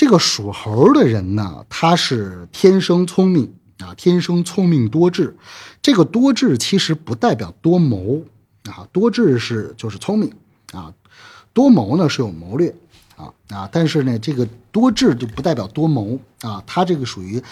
这个属猴的人呢，他是天生聪明啊，天生聪明多智。这个多智其实不代表多谋啊，多智是就是聪明啊，多谋呢是有谋略啊啊，但是呢，这个多智就不代表多谋啊，他这个属于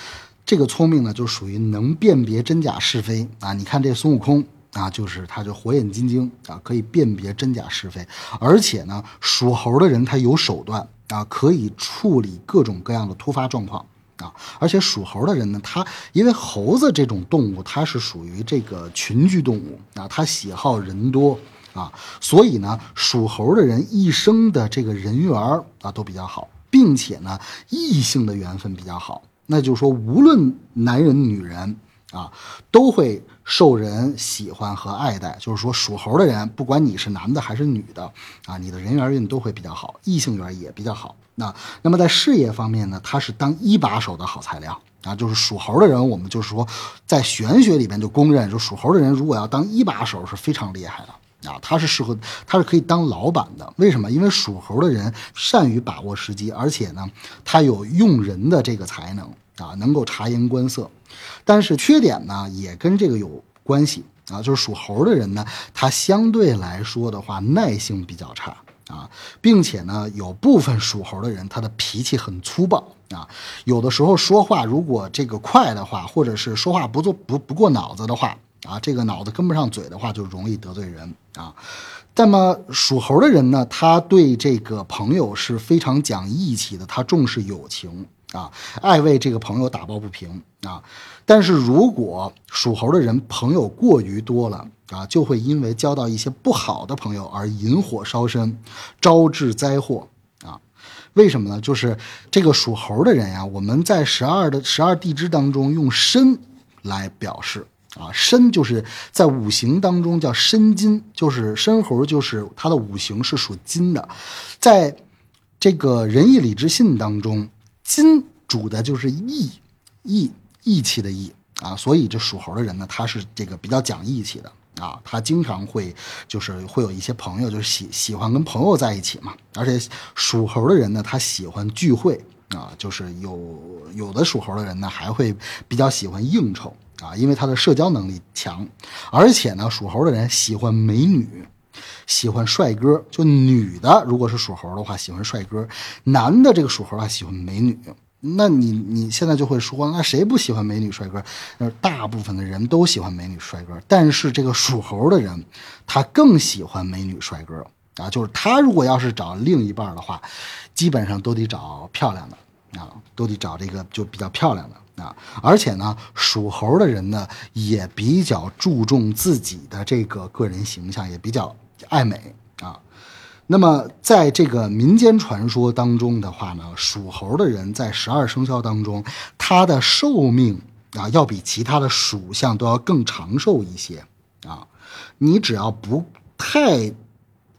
这个聪明呢，就属于能辨别真假是非啊。你看这孙悟空。啊，就是他就火眼金睛啊，可以辨别真假是非，而且呢，属猴的人他有手段啊，可以处理各种各样的突发状况啊，而且属猴的人呢，他因为猴子这种动物，它是属于这个群居动物啊，它喜好人多啊，所以呢，属猴的人一生的这个人缘啊都比较好，并且呢，异性的缘分比较好，那就是说，无论男人女人。啊，都会受人喜欢和爱戴。就是说，属猴的人，不管你是男的还是女的，啊，你的人缘运都会比较好，异性缘也比较好。那那么在事业方面呢，他是当一把手的好材料啊。就是属猴的人，我们就是说，在玄学里边就公认，就属猴的人如果要当一把手是非常厉害的啊。他是适合，他是可以当老板的。为什么？因为属猴的人善于把握时机，而且呢，他有用人的这个才能啊，能够察言观色。但是缺点呢，也跟这个有关系啊，就是属猴的人呢，他相对来说的话，耐性比较差啊，并且呢，有部分属猴的人，他的脾气很粗暴啊，有的时候说话如果这个快的话，或者是说话不做不不过脑子的话啊，这个脑子跟不上嘴的话，就容易得罪人啊。那么属猴的人呢，他对这个朋友是非常讲义气的，他重视友情。啊，爱为这个朋友打抱不平啊！但是如果属猴的人朋友过于多了啊，就会因为交到一些不好的朋友而引火烧身，招致灾祸啊！为什么呢？就是这个属猴的人呀，我们在十二的十二地支当中用申来表示啊，申就是在五行当中叫申金，就是申猴，就是它的五行是属金的，在这个仁义礼智信当中。金主的就是义，义义气的义啊，所以这属猴的人呢，他是这个比较讲义气的啊，他经常会就是会有一些朋友，就是喜喜欢跟朋友在一起嘛，而且属猴的人呢，他喜欢聚会啊，就是有有的属猴的人呢，还会比较喜欢应酬啊，因为他的社交能力强，而且呢，属猴的人喜欢美女。喜欢帅哥，就女的如果是属猴的话，喜欢帅哥；男的这个属猴啊，喜欢美女。那你你现在就会说，那谁不喜欢美女帅哥？那大部分的人都喜欢美女帅哥，但是这个属猴的人，他更喜欢美女帅哥啊。就是他如果要是找另一半的话，基本上都得找漂亮的啊，都得找这个就比较漂亮的啊。而且呢，属猴的人呢，也比较注重自己的这个个人形象，也比较。爱美啊，那么在这个民间传说当中的话呢，属猴的人在十二生肖当中，他的寿命啊，要比其他的属相都要更长寿一些啊。你只要不太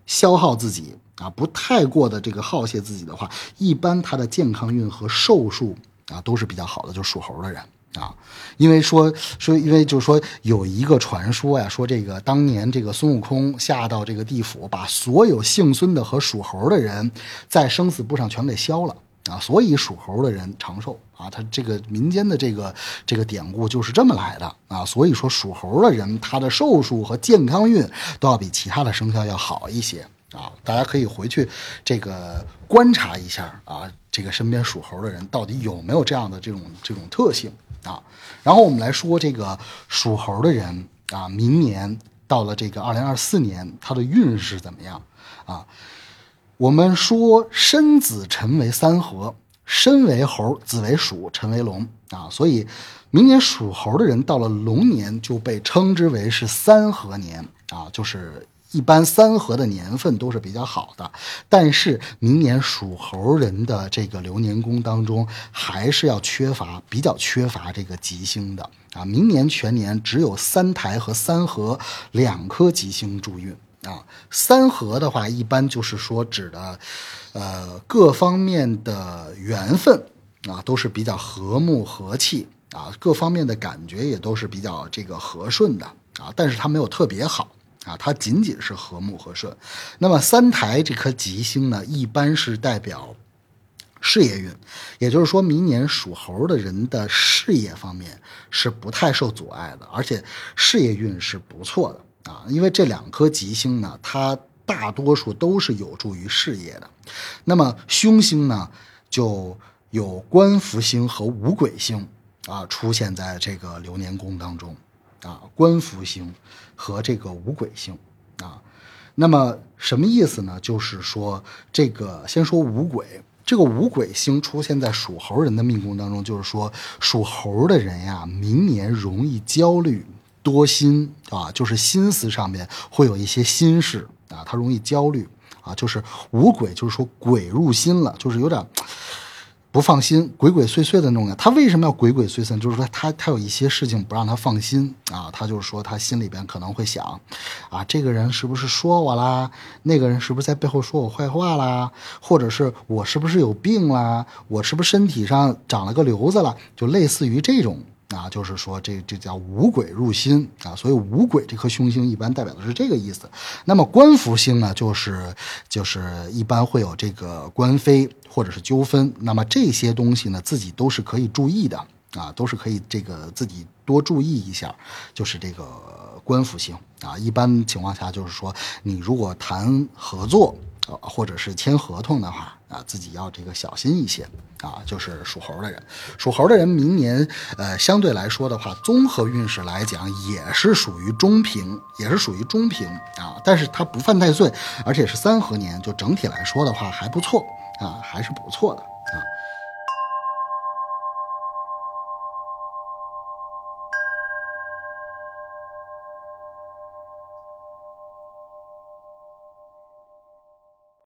消耗自己啊，不太过的这个耗泄自己的话，一般他的健康运和寿数啊都是比较好的，就属猴的人。啊，因为说说，因为就是说有一个传说呀，说这个当年这个孙悟空下到这个地府，把所有姓孙的和属猴的人在生死簿上全给消了啊，所以属猴的人长寿啊。他这个民间的这个这个典故就是这么来的啊。所以说属猴的人他的寿数和健康运都要比其他的生肖要好一些啊。大家可以回去这个观察一下啊，这个身边属猴的人到底有没有这样的这种这种特性。啊，然后我们来说这个属猴的人啊，明年到了这个二零二四年，他的运势怎么样啊？我们说申子辰为三合，申为猴，子为鼠，辰为龙啊，所以明年属猴的人到了龙年就被称之为是三合年啊，就是。一般三合的年份都是比较好的，但是明年属猴人的这个流年宫当中，还是要缺乏比较缺乏这个吉星的啊。明年全年只有三台和三合两颗吉星助运啊。三合的话，一般就是说指的，呃，各方面的缘分啊都是比较和睦和气啊，各方面的感觉也都是比较这个和顺的啊，但是它没有特别好。啊，它仅仅是和睦和顺。那么三台这颗吉星呢，一般是代表事业运，也就是说明年属猴的人的事业方面是不太受阻碍的，而且事业运是不错的啊。因为这两颗吉星呢，它大多数都是有助于事业的。那么凶星呢，就有官福星和五鬼星啊出现在这个流年宫当中啊，官福星和这个五鬼星啊。那么什么意思呢？就是说这个先说五鬼。这个五鬼星出现在属猴人的命宫当中，就是说属猴的人呀，明年容易焦虑多心啊，就是心思上面会有一些心事啊，他容易焦虑啊，就是五鬼，就是说鬼入心了，就是有点。不放心，鬼鬼祟祟的那种。他为什么要鬼鬼祟祟？就是说他他有一些事情不让他放心啊。他就是说他心里边可能会想，啊，这个人是不是说我啦？那个人是不是在背后说我坏话啦？或者是我是不是有病啦？我是不是身体上长了个瘤子啦？就类似于这种。啊，就是说这这叫五鬼入心啊，所以五鬼这颗凶星一般代表的是这个意思。那么官福星呢，就是就是一般会有这个官非或者是纠纷。那么这些东西呢，自己都是可以注意的啊，都是可以这个自己多注意一下。就是这个官福星啊，一般情况下就是说，你如果谈合作。或者是签合同的话啊，自己要这个小心一些啊。就是属猴的人，属猴的人明年呃相对来说的话，综合运势来讲也是属于中平，也是属于中平啊。但是它不犯太岁，而且是三合年，就整体来说的话还不错啊，还是不错的啊。